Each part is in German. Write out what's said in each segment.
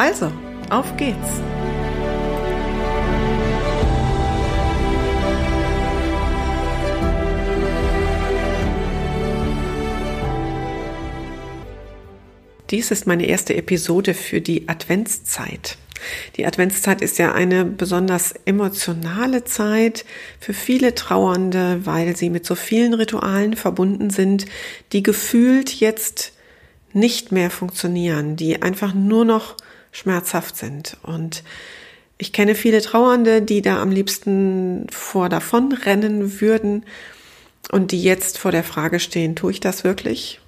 Also, auf geht's! Dies ist meine erste Episode für die Adventszeit. Die Adventszeit ist ja eine besonders emotionale Zeit für viele Trauernde, weil sie mit so vielen Ritualen verbunden sind, die gefühlt jetzt nicht mehr funktionieren, die einfach nur noch schmerzhaft sind. Und ich kenne viele Trauernde, die da am liebsten vor davon rennen würden und die jetzt vor der Frage stehen, tue ich das wirklich?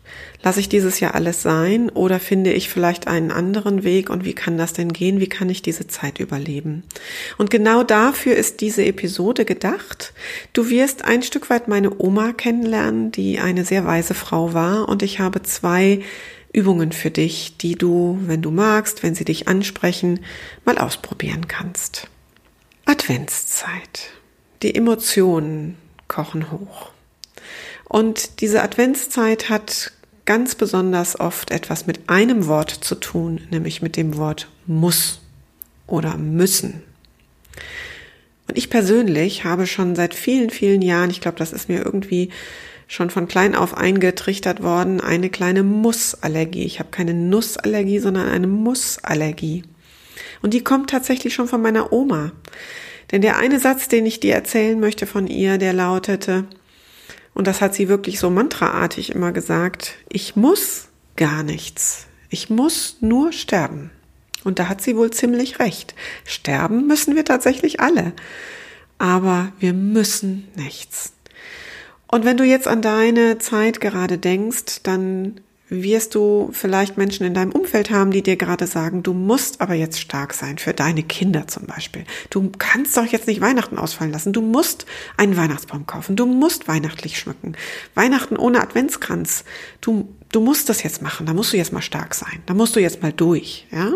Lasse ich dieses Jahr alles sein oder finde ich vielleicht einen anderen Weg und wie kann das denn gehen? Wie kann ich diese Zeit überleben? Und genau dafür ist diese Episode gedacht. Du wirst ein Stück weit meine Oma kennenlernen, die eine sehr weise Frau war und ich habe zwei Übungen für dich, die du, wenn du magst, wenn sie dich ansprechen, mal ausprobieren kannst. Adventszeit. Die Emotionen kochen hoch. Und diese Adventszeit hat ganz besonders oft etwas mit einem Wort zu tun, nämlich mit dem Wort muss oder müssen. Und ich persönlich habe schon seit vielen, vielen Jahren, ich glaube, das ist mir irgendwie schon von klein auf eingetrichtert worden, eine kleine Mussallergie. Ich habe keine Nussallergie, sondern eine Mussallergie. Und die kommt tatsächlich schon von meiner Oma. Denn der eine Satz, den ich dir erzählen möchte von ihr, der lautete, und das hat sie wirklich so mantraartig immer gesagt. Ich muss gar nichts. Ich muss nur sterben. Und da hat sie wohl ziemlich recht. Sterben müssen wir tatsächlich alle. Aber wir müssen nichts. Und wenn du jetzt an deine Zeit gerade denkst, dann wirst du vielleicht Menschen in deinem Umfeld haben, die dir gerade sagen, du musst aber jetzt stark sein, für deine Kinder zum Beispiel. Du kannst doch jetzt nicht Weihnachten ausfallen lassen. Du musst einen Weihnachtsbaum kaufen. Du musst weihnachtlich schmücken. Weihnachten ohne Adventskranz. Du, du musst das jetzt machen. Da musst du jetzt mal stark sein. Da musst du jetzt mal durch, ja.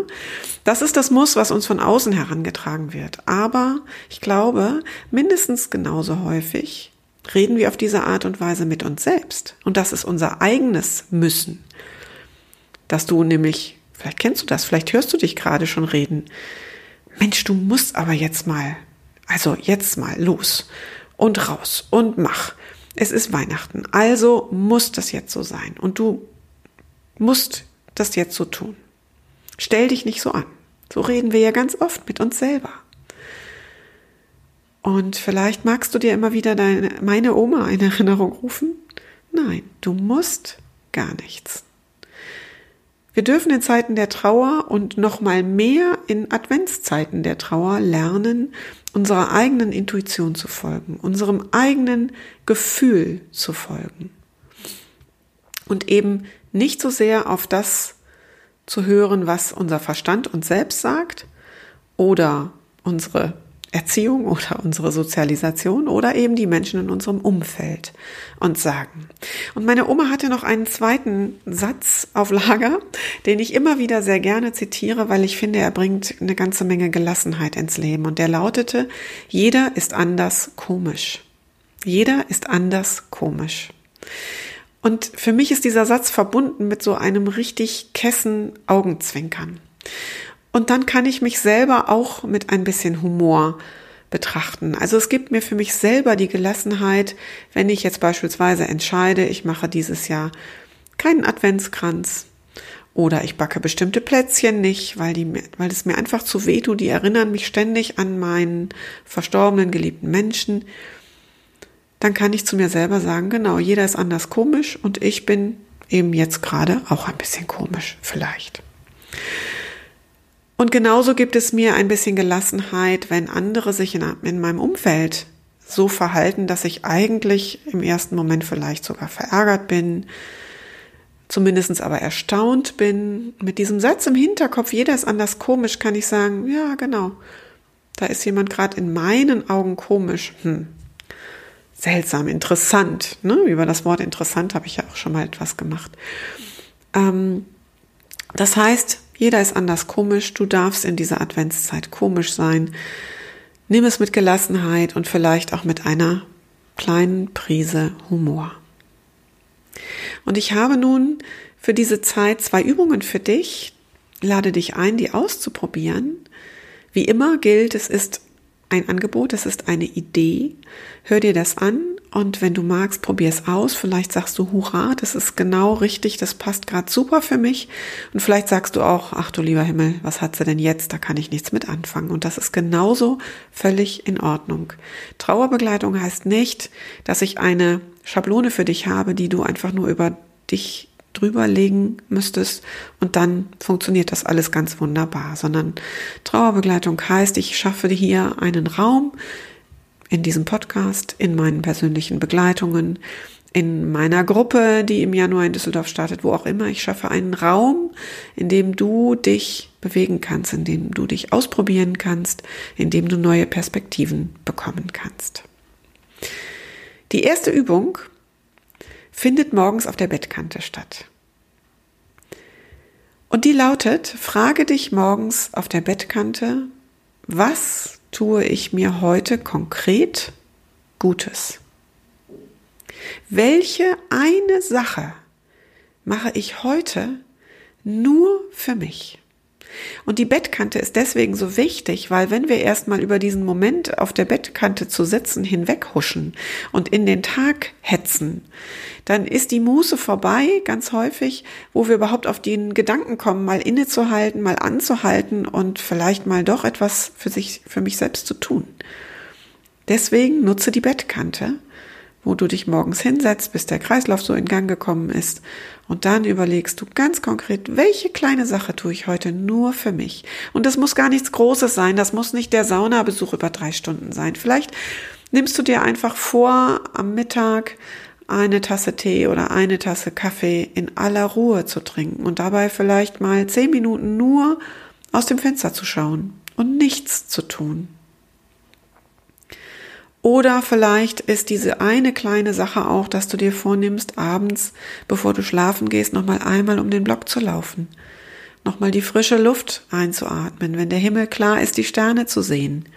Das ist das Muss, was uns von außen herangetragen wird. Aber ich glaube, mindestens genauso häufig reden wir auf diese Art und Weise mit uns selbst. Und das ist unser eigenes Müssen. Dass du nämlich, vielleicht kennst du das, vielleicht hörst du dich gerade schon reden. Mensch, du musst aber jetzt mal, also jetzt mal los und raus und mach. Es ist Weihnachten, also muss das jetzt so sein. Und du musst das jetzt so tun. Stell dich nicht so an. So reden wir ja ganz oft mit uns selber. Und vielleicht magst du dir immer wieder deine, meine Oma in Erinnerung rufen. Nein, du musst gar nichts. Wir dürfen in Zeiten der Trauer und noch mal mehr in Adventszeiten der Trauer lernen, unserer eigenen Intuition zu folgen, unserem eigenen Gefühl zu folgen. Und eben nicht so sehr auf das zu hören, was unser Verstand uns selbst sagt oder unsere Erziehung oder unsere Sozialisation oder eben die Menschen in unserem Umfeld uns sagen. Und meine Oma hatte noch einen zweiten Satz auf Lager, den ich immer wieder sehr gerne zitiere, weil ich finde, er bringt eine ganze Menge Gelassenheit ins Leben. Und der lautete, jeder ist anders komisch. Jeder ist anders komisch. Und für mich ist dieser Satz verbunden mit so einem richtig kessen Augenzwinkern. Und dann kann ich mich selber auch mit ein bisschen Humor betrachten. Also es gibt mir für mich selber die Gelassenheit, wenn ich jetzt beispielsweise entscheide, ich mache dieses Jahr keinen Adventskranz oder ich backe bestimmte Plätzchen nicht, weil die, weil es mir einfach zu weh tut. Die erinnern mich ständig an meinen verstorbenen geliebten Menschen. Dann kann ich zu mir selber sagen, genau, jeder ist anders komisch und ich bin eben jetzt gerade auch ein bisschen komisch, vielleicht. Und genauso gibt es mir ein bisschen Gelassenheit, wenn andere sich in, in, meinem Umfeld so verhalten, dass ich eigentlich im ersten Moment vielleicht sogar verärgert bin, zumindest aber erstaunt bin, mit diesem Satz im Hinterkopf, jeder ist anders komisch, kann ich sagen, ja, genau, da ist jemand gerade in meinen Augen komisch. Hm. Seltsam, interessant. Ne? Über das Wort interessant habe ich ja auch schon mal etwas gemacht. Ähm, das heißt, jeder ist anders komisch. Du darfst in dieser Adventszeit komisch sein. Nimm es mit Gelassenheit und vielleicht auch mit einer kleinen Prise Humor. Und ich habe nun für diese Zeit zwei Übungen für dich. Lade dich ein, die auszuprobieren. Wie immer gilt, es ist ein Angebot, es ist eine Idee. Hör dir das an und wenn du magst, probier es aus. Vielleicht sagst du, hurra, das ist genau richtig, das passt gerade super für mich. Und vielleicht sagst du auch, ach du lieber Himmel, was hat sie denn jetzt? Da kann ich nichts mit anfangen. Und das ist genauso völlig in Ordnung. Trauerbegleitung heißt nicht, dass ich eine Schablone für dich habe, die du einfach nur über dich drüberlegen müsstest und dann funktioniert das alles ganz wunderbar, sondern Trauerbegleitung heißt, ich schaffe hier einen Raum in diesem Podcast, in meinen persönlichen Begleitungen, in meiner Gruppe, die im Januar in Düsseldorf startet, wo auch immer. Ich schaffe einen Raum, in dem du dich bewegen kannst, in dem du dich ausprobieren kannst, in dem du neue Perspektiven bekommen kannst. Die erste Übung findet morgens auf der Bettkante statt. Und die lautet, frage dich morgens auf der Bettkante, was tue ich mir heute konkret Gutes? Welche eine Sache mache ich heute nur für mich? Und die Bettkante ist deswegen so wichtig, weil wenn wir erstmal über diesen Moment auf der Bettkante zu sitzen hinweghuschen und in den Tag hetzen, dann ist die Muße vorbei, ganz häufig, wo wir überhaupt auf den Gedanken kommen, mal innezuhalten, mal anzuhalten und vielleicht mal doch etwas für sich, für mich selbst zu tun. Deswegen nutze die Bettkante wo du dich morgens hinsetzt, bis der Kreislauf so in Gang gekommen ist. Und dann überlegst du ganz konkret, welche kleine Sache tue ich heute nur für mich? Und das muss gar nichts Großes sein. Das muss nicht der Saunabesuch über drei Stunden sein. Vielleicht nimmst du dir einfach vor, am Mittag eine Tasse Tee oder eine Tasse Kaffee in aller Ruhe zu trinken und dabei vielleicht mal zehn Minuten nur aus dem Fenster zu schauen und nichts zu tun. Oder vielleicht ist diese eine kleine Sache auch, dass du dir vornimmst, abends, bevor du schlafen gehst, nochmal einmal um den Block zu laufen. Nochmal die frische Luft einzuatmen, wenn der Himmel klar ist, die Sterne zu sehen.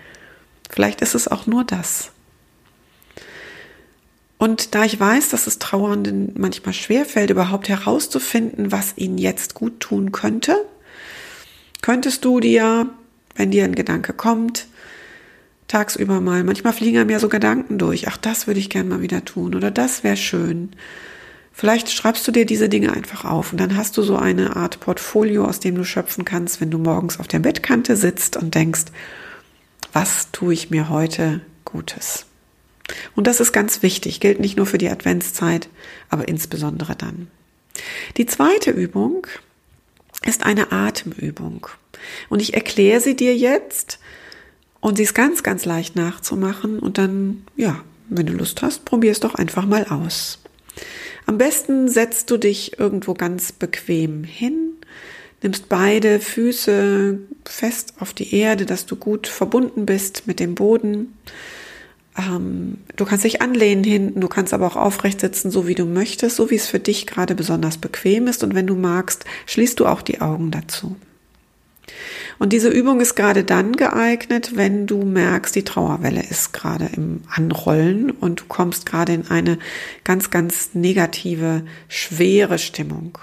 Vielleicht ist es auch nur das. Und da ich weiß, dass es Trauernden manchmal schwerfällt, überhaupt herauszufinden, was ihnen jetzt gut tun könnte, könntest du dir, wenn dir ein Gedanke kommt, tagsüber mal. Manchmal fliegen einem ja so Gedanken durch. Ach, das würde ich gern mal wieder tun oder das wäre schön. Vielleicht schreibst du dir diese Dinge einfach auf und dann hast du so eine Art Portfolio, aus dem du schöpfen kannst, wenn du morgens auf der Bettkante sitzt und denkst, was tue ich mir heute Gutes? Und das ist ganz wichtig, gilt nicht nur für die Adventszeit, aber insbesondere dann. Die zweite Übung ist eine Atemübung. Und ich erkläre sie dir jetzt und sie ist ganz, ganz leicht nachzumachen und dann, ja, wenn du Lust hast, probier es doch einfach mal aus. Am besten setzt du dich irgendwo ganz bequem hin, nimmst beide Füße fest auf die Erde, dass du gut verbunden bist mit dem Boden. Ähm, du kannst dich anlehnen hinten, du kannst aber auch aufrecht sitzen, so wie du möchtest, so wie es für dich gerade besonders bequem ist. Und wenn du magst, schließt du auch die Augen dazu. Und diese Übung ist gerade dann geeignet, wenn du merkst, die Trauerwelle ist gerade im Anrollen und du kommst gerade in eine ganz, ganz negative, schwere Stimmung.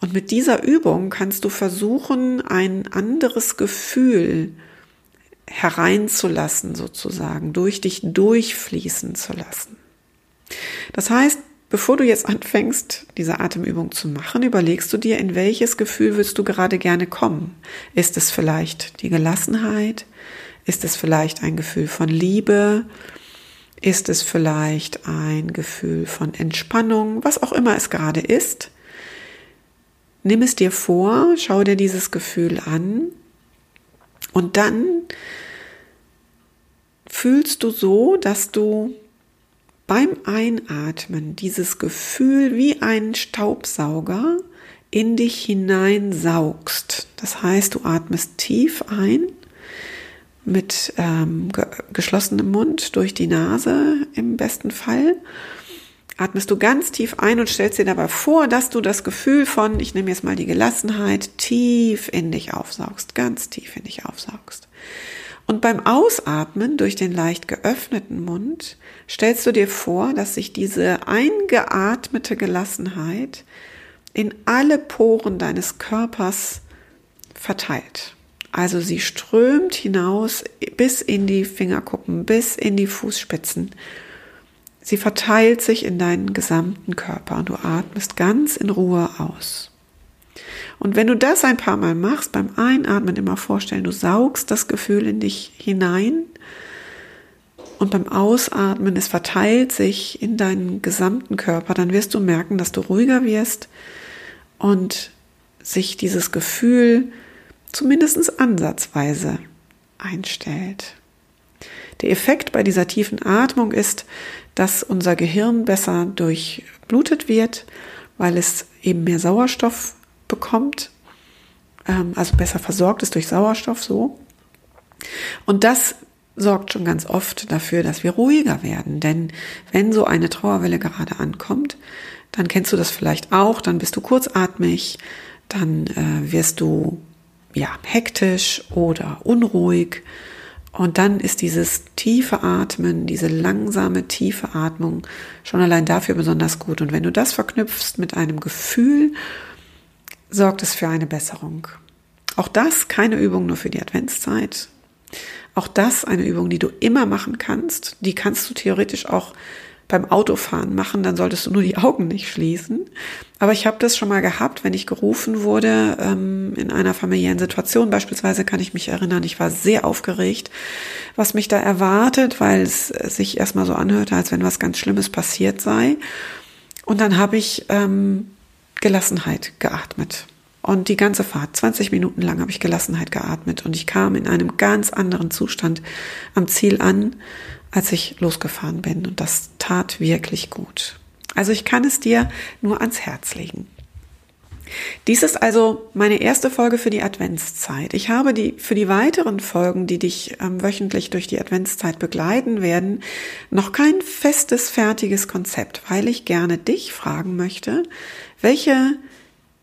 Und mit dieser Übung kannst du versuchen, ein anderes Gefühl hereinzulassen, sozusagen, durch dich durchfließen zu lassen. Das heißt, Bevor du jetzt anfängst, diese Atemübung zu machen, überlegst du dir, in welches Gefühl willst du gerade gerne kommen? Ist es vielleicht die Gelassenheit? Ist es vielleicht ein Gefühl von Liebe? Ist es vielleicht ein Gefühl von Entspannung? Was auch immer es gerade ist. Nimm es dir vor, schau dir dieses Gefühl an und dann fühlst du so, dass du beim Einatmen dieses Gefühl wie ein Staubsauger in dich hineinsaugst. Das heißt, du atmest tief ein mit ähm, ge geschlossenem Mund durch die Nase im besten Fall. Atmest du ganz tief ein und stellst dir dabei vor, dass du das Gefühl von, ich nehme jetzt mal die Gelassenheit, tief in dich aufsaugst, ganz tief in dich aufsaugst. Und beim Ausatmen durch den leicht geöffneten Mund stellst du dir vor, dass sich diese eingeatmete Gelassenheit in alle Poren deines Körpers verteilt. Also sie strömt hinaus bis in die Fingerkuppen, bis in die Fußspitzen. Sie verteilt sich in deinen gesamten Körper und du atmest ganz in Ruhe aus. Und wenn du das ein paar Mal machst, beim Einatmen immer vorstellen, du saugst das Gefühl in dich hinein und beim Ausatmen, es verteilt sich in deinen gesamten Körper, dann wirst du merken, dass du ruhiger wirst und sich dieses Gefühl zumindest ansatzweise einstellt. Der Effekt bei dieser tiefen Atmung ist, dass unser Gehirn besser durchblutet wird, weil es eben mehr Sauerstoff bekommt, ähm, also besser versorgt ist durch Sauerstoff so. Und das sorgt schon ganz oft dafür, dass wir ruhiger werden. Denn wenn so eine Trauerwelle gerade ankommt, dann kennst du das vielleicht auch, dann bist du kurzatmig, dann äh, wirst du ja hektisch oder unruhig und dann ist dieses tiefe Atmen, diese langsame tiefe Atmung schon allein dafür besonders gut. Und wenn du das verknüpfst mit einem Gefühl, sorgt es für eine Besserung. Auch das keine Übung nur für die Adventszeit. Auch das eine Übung, die du immer machen kannst. Die kannst du theoretisch auch beim Autofahren machen, dann solltest du nur die Augen nicht schließen. Aber ich habe das schon mal gehabt, wenn ich gerufen wurde ähm, in einer familiären Situation. Beispielsweise kann ich mich erinnern, ich war sehr aufgeregt, was mich da erwartet, weil es sich erstmal so anhörte, als wenn was ganz Schlimmes passiert sei. Und dann habe ich ähm, Gelassenheit geatmet. Und die ganze Fahrt, 20 Minuten lang habe ich Gelassenheit geatmet und ich kam in einem ganz anderen Zustand am Ziel an, als ich losgefahren bin. Und das tat wirklich gut. Also ich kann es dir nur ans Herz legen. Dies ist also meine erste Folge für die Adventszeit. Ich habe die für die weiteren Folgen, die dich ähm, wöchentlich durch die Adventszeit begleiten werden, noch kein festes, fertiges Konzept, weil ich gerne dich fragen möchte, welche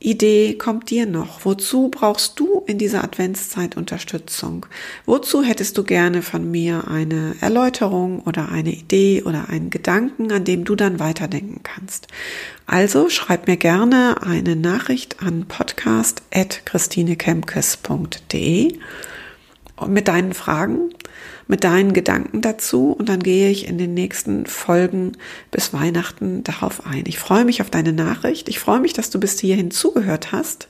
Idee kommt dir noch? Wozu brauchst du in dieser Adventszeit Unterstützung? Wozu hättest du gerne von mir eine Erläuterung oder eine Idee oder einen Gedanken, an dem du dann weiterdenken kannst? Also schreib mir gerne eine Nachricht an podcast.christinekemkes.de mit deinen Fragen mit deinen Gedanken dazu und dann gehe ich in den nächsten Folgen bis Weihnachten darauf ein. Ich freue mich auf deine Nachricht. Ich freue mich, dass du bis hierhin zugehört hast.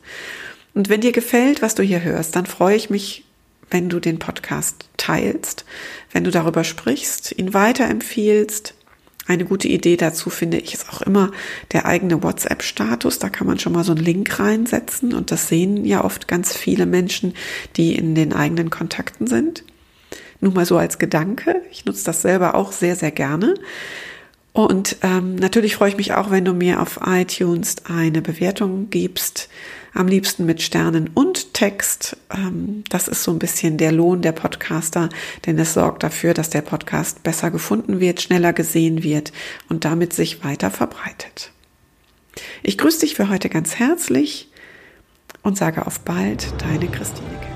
Und wenn dir gefällt, was du hier hörst, dann freue ich mich, wenn du den Podcast teilst, wenn du darüber sprichst, ihn weiterempfiehlst. Eine gute Idee dazu finde ich ist auch immer der eigene WhatsApp-Status. Da kann man schon mal so einen Link reinsetzen und das sehen ja oft ganz viele Menschen, die in den eigenen Kontakten sind. Nur mal so als Gedanke. Ich nutze das selber auch sehr, sehr gerne. Und ähm, natürlich freue ich mich auch, wenn du mir auf iTunes eine Bewertung gibst. Am liebsten mit Sternen und Text. Ähm, das ist so ein bisschen der Lohn der Podcaster, denn es sorgt dafür, dass der Podcast besser gefunden wird, schneller gesehen wird und damit sich weiter verbreitet. Ich grüße dich für heute ganz herzlich und sage auf bald, deine Christine.